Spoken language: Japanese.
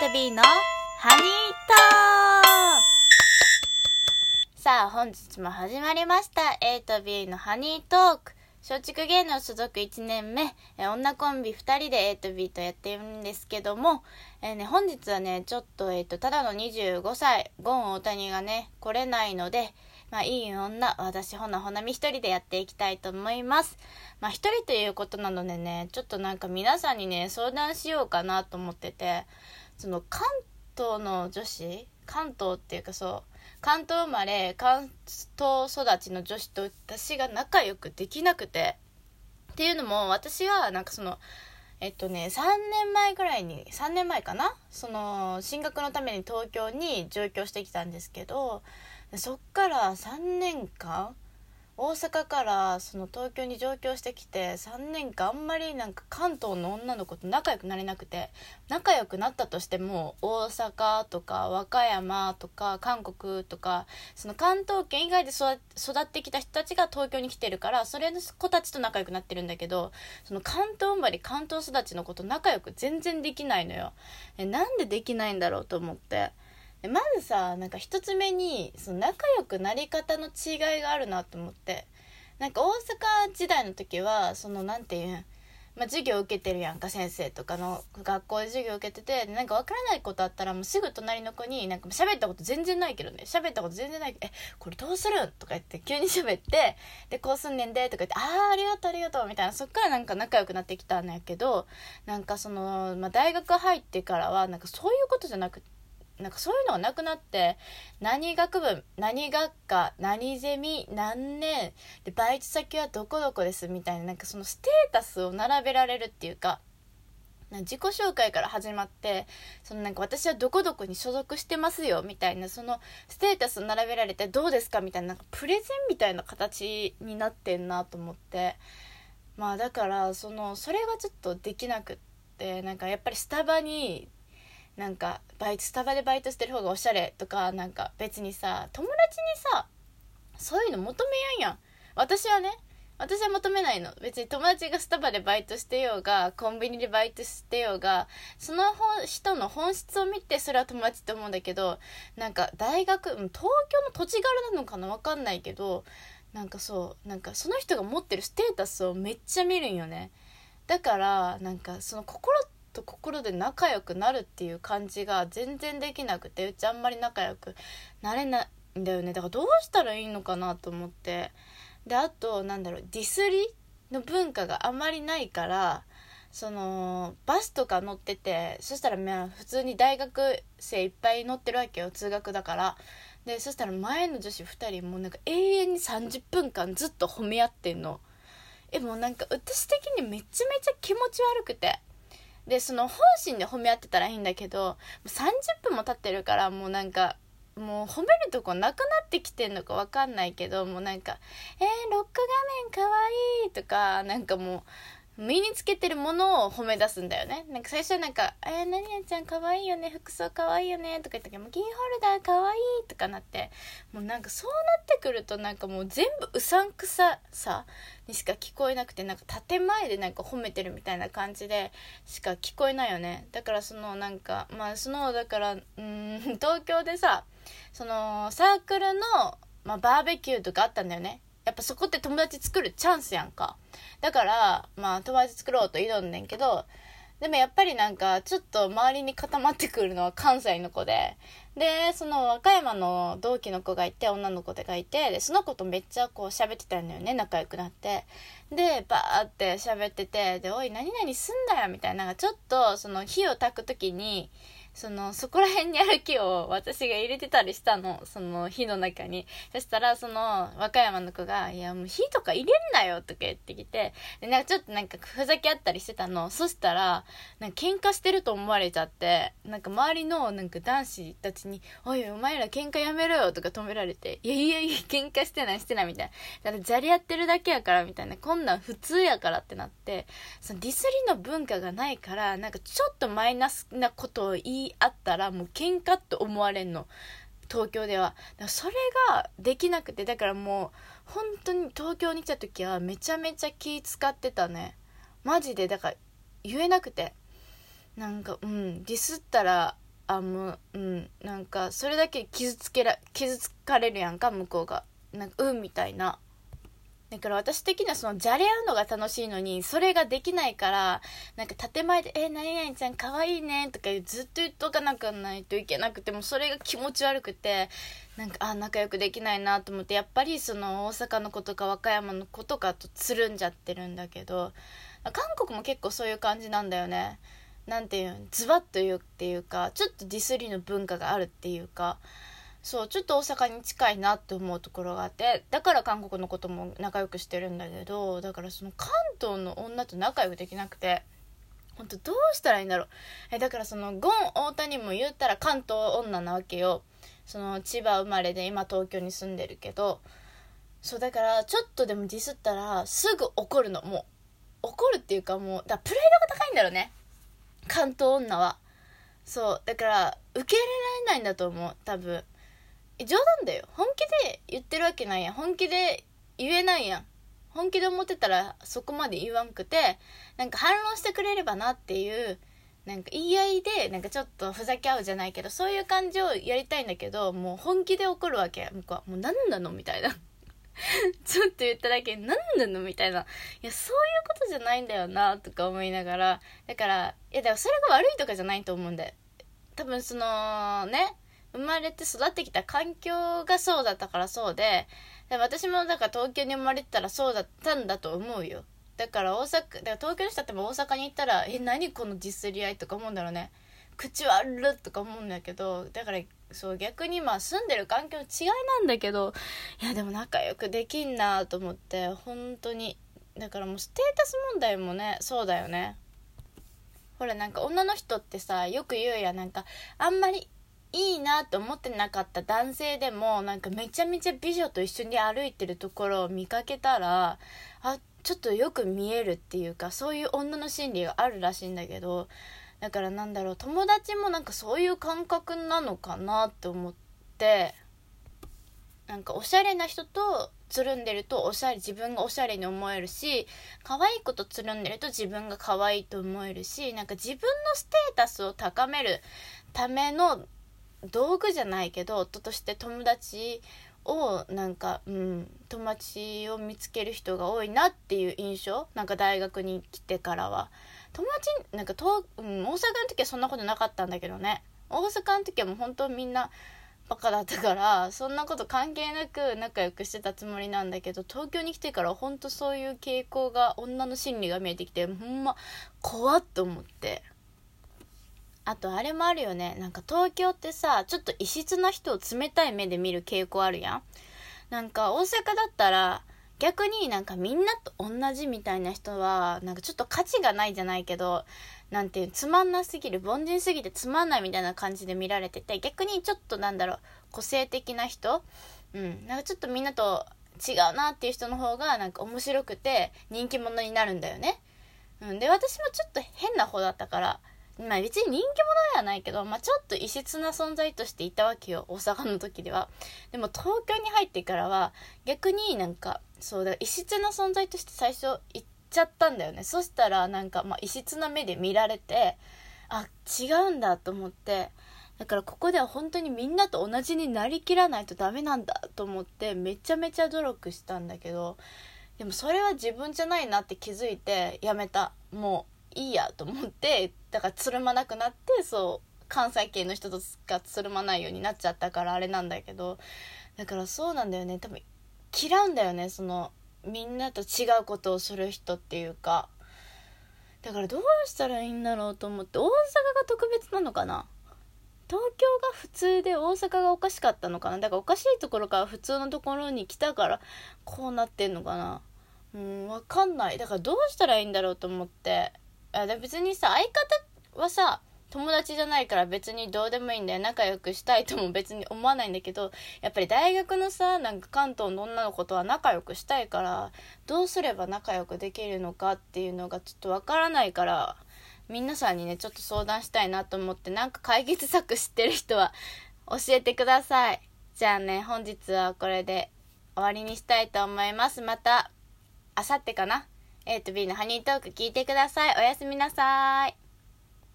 と B のハニートーさあ、本日も始まりました。A と B のハニートーク。松竹芸能所属1年目、え女コンビ2人で A と B とやっているんですけども、えーね、本日はね、ちょっと、えっ、と、ただの25歳、ゴン大谷がね、来れないので、まあ、いい女、私、ほなほなみ一人でやっていきたいと思います。まあ、一人ということなのでね、ちょっとなんか皆さんにね、相談しようかなと思ってて、その関東の女子関東っていうかそう関東生まれ関東育ちの女子と私が仲良くできなくてっていうのも私はなんかそのえっとね3年前ぐらいに3年前かな？その進学のために東京に上京してきたんですけどそっから3年間大阪からその東京に上京してきて3年間あんまりなんか関東の女の子と仲良くなれなくて仲良くなったとしても大阪とか和歌山とか韓国とかその関東圏以外で育ってきた人たちが東京に来てるからそれの子たちと仲良くなってるんだけどその関東生まれ関東育ちの子と仲良く全然できないのよ。えなんでできないんだろうと思って。まずさなんか一つ目にその仲良くなり方の違いがあるなと思ってなんか大阪時代の時はそのなんていうんまあ、授業受けてるやんか先生とかの学校で授業受けててなんか分からないことあったらもうすぐ隣の子になんか喋ったこと全然ないけどね喋ったこと全然ないけど「えこれどうするん?」とか言って急に喋って「でこうすんねんで」とか言って「ああありがとうありがとう」みたいなそっからなんか仲良くなってきたんやけどなんかその、まあ、大学入ってからはなんかそういうことじゃなくて。なんかそういうのがなくなって何学部何学科何ゼミ何年でバイト先はどこどこですみたいななんかそのステータスを並べられるっていうか自己紹介から始まってそのなんか私はどこどこに所属してますよみたいなそのステータスを並べられてどうですかみたいななんかプレゼンみたいな形になってんなと思って。まあだからそのそれがちょっとできなくってなんかやっぱりスタバになんかバイトスタバでバイトしてる方がおしゃれとかなんか別にさ友達にさそういうの求めやんやん。私はね私は求めないの。別に友達がスタバでバイトしてようがコンビニでバイトしてようがその人の本質を見てそれは友達って思うんだけどなんか大学東京の土地柄なのかな？分かんないけどなんかそうなんかその人が持ってるステータスをめっちゃ見るんよね。だからなんかその心ってと心で仲良くなるっていう感じが全然できなくてうちあんまり仲良くなれないんだよね。だからどうしたらいいのかなと思って。であとなんだろうディスりの文化があまりないからそのバスとか乗っててそしたらまあ普通に大学生いっぱい乗ってるわけよ通学だから。でそしたら前の女子2人もうなんか永遠に30分間ずっと褒め合ってんの。えもうなんか私的にめちゃめちゃ気持ち悪くて。でその本心で褒め合ってたらいいんだけど30分も経ってるからもうなんかもう褒めるとこなくなってきてんのか分かんないけどもうなんか「えー、ロック画面かわいい」とかなんかもう身につけてるものを褒め出すんだよね。なんか最初はなんか「えー、何々ちゃんかわいいよね服装かわいいよね」とか言ったけど「キーホルダーかわいい」とかなってもうなんかそうなってくるとなんかもう全部うさんくささにしか聞こえなくてなんか建前でなんか褒めてるみたいな感じでしか聞こえないよね。だからそのなんかまあそのだからうん 東京でさそのサークルの、まあ、バーベキューとかあったんだよね。やっぱそこって友達作るチャンスやんか。だからまあ友達作ろうと挑んでんけどでもやっぱりなんかちょっと周りに固まってくるのは関西の子ででその和歌山の同期の子がいて女の子がいてでその子とめっちゃこう喋ってたんだよね仲良くなって。でバーって喋っててで「おい何々すんだよ」みたいななんかちょっとその火を焚く時にそのそこら辺にある木を私が入れてたりしたの。その火の中に。そしたらその和歌山の子が「いやもう火とか入れんなよ」とか言ってきて。でなんかちょっとなんかふざけ合ったりしてたの。そしたらなんか喧嘩してると思われちゃって。なんか周りのなんか男子たちに「おいお前ら喧嘩やめろよ」とか止められて「いやいやいや喧嘩してないしてない」みたいなだからじゃれ合ってるだけやからみたいな。こんなん普通やからってなって。そのディスりの文化がないからなんかちょっとマイナスなことを言い合ったらもう喧嘩って思われんの。東京では。だからそれができなくてだからもう本当に東京に来た時はめちゃめちゃ気使ってたね。マジで。だから言えなくて。なんかうんディスったらあもううんなんかそれだけ傷つけら傷つかれるやんか向こうが。なんかうんみたいな。だから私的にはそのじゃれ合うのが楽しいのにそれができないからなんか建前で「え何々ちゃんかわいいね」とかずっと言っとかなくないといけなくてもそれが気持ち悪くてなんかあ仲良くできないなと思ってやっぱりその大阪の子とか和歌山の子とかとつるんじゃってるんだけど韓国も結構そういう感じなんだよね。なんていうズバッと言うっていうかちょっとディスりの文化があるっていうかそうちょっと大阪に近いなって思うところがあってだから韓国のことも仲良くしてるんだけどだからその関東の女と仲良くできなくて本当どうしたらいいんだろう。えだからそのゴン太田にも言ったら関東女なわけよ。その千葉生まれで今東京に住んでるけど。そうだからちょっとでもディスったらすぐ怒るの。もう怒るっていうかもうだプライドが高いんだろうね。関東女は。そうだから受け入れられないんだと思う多分。冗談だよ。本気で言ってるわけないやん。本気で言えないやん。本気で思ってたらそこまで言わんくてなんか反論してくれればなっていうなんか言い合いでなんかちょっとふざけ合うじゃないけどそういう感じをやりたいんだけどもう本気で怒るわけ。向こうはもう何なのみたいな。ちょっと言っただけ何なのみたいな。いやそういうことじゃないんだよなとか思いながら。だからいやだからそれが悪いとかじゃないと思うんだよ。多分そのね生まれて育ってきた環境がそうだったからそうでで私もだから東京に生まれてたらそうだったんだと思うよ。だから大阪だから東京の人っても大阪に行ったら「え何このディスり合い」とか思うんだろうね。口悪っとか思うんだけどだからそう逆にまあ住んでる環境の違いなんだけどいやでも仲良くできんなと思って本当に。だからもうステータス問題もねそうだよね。ほらなんか女の人ってさよく言うやなんかあんまりいいなと思ってなかった男性でもなんかめちゃめちゃ美女と一緒に歩いてるところを見かけたらあちょっとよく見えるっていうかそういう女の心理があるらしいんだけどだからなんだろう友達もなんかそういう感覚なのかなって思ってなんかおしゃれな人とつるんでるとおしゃれ自分がおしゃれに思えるし可愛い子とつるんでると自分が可愛いと思えるしなんか自分のステータスを高めるための道具じゃないけど夫として友達をなんか、うん、友達を見つける人が多いなっていう印象なんか大学に来てからは友達なんか東、うん、大阪の時はそんなことなかったんだけどね大阪の時はもう本当みんなバカだったからそんなこと関係なく仲良くしてたつもりなんだけど東京に来てから本当そういう傾向が女の心理が見えてきてほんま怖っと思って。あとあれもあるよね。なんか東京ってさちょっと異質な人を冷たい目で見る傾向あるやん。なんか大阪だったら逆になんかみんなと同じみたいな人はなんかちょっと価値がないじゃないけどなんていうつまんなすぎる凡人すぎてつまんないみたいな感じで見られてて逆にちょっとなんだろう個性的な人？うん。なんかちょっとみんなと違うなっていう人の方がなんか面白くて人気者になるんだよね。うん、で私もちょっと変な方だったからまあ別に人気者ではないけど、まあちょっと異質な存在としていたわけよ、大阪の時では。でも東京に入ってからは、逆になんか、そうだ、異質な存在として最初行っちゃったんだよね。そしたらなんか、まあ異質な目で見られて、あ、違うんだと思って、だからここでは本当にみんなと同じになりきらないとダメなんだと思ってめちゃめちゃ努力したんだけどでもそれは自分じゃないなって気づいてやめたもういいやと思ってだからつるまなくなってそう関西圏の人とがつるまないようになっちゃったからあれなんだけどだからそうなんだよね。多分嫌うんだよね。そのみんなと違うことをする人っていうか。だからどうしたらいいんだろうと思って大阪が特別なのかな？東京が普通で大阪がおかしかったのかな？だからおかしいところから普通のところに来たからこうなってんのかな？うん分かんない。だからどうしたらいいんだろうと思って。あ別にさ相方はさ友達じゃないから別にどうでもいいんだよ。仲良くしたいとも別に思わないんだけどやっぱり大学のさなんか関東の女の子とは仲良くしたいからどうすれば仲良くできるのかっていうのがちょっとわからないから皆さんにねちょっと相談したいなと思ってなんか解決策知ってる人は教えてください。じゃあね本日はこれで終わりにしたいと思います。またあさってかな？A と B のハニートーク聞いてください。おやすみなさい。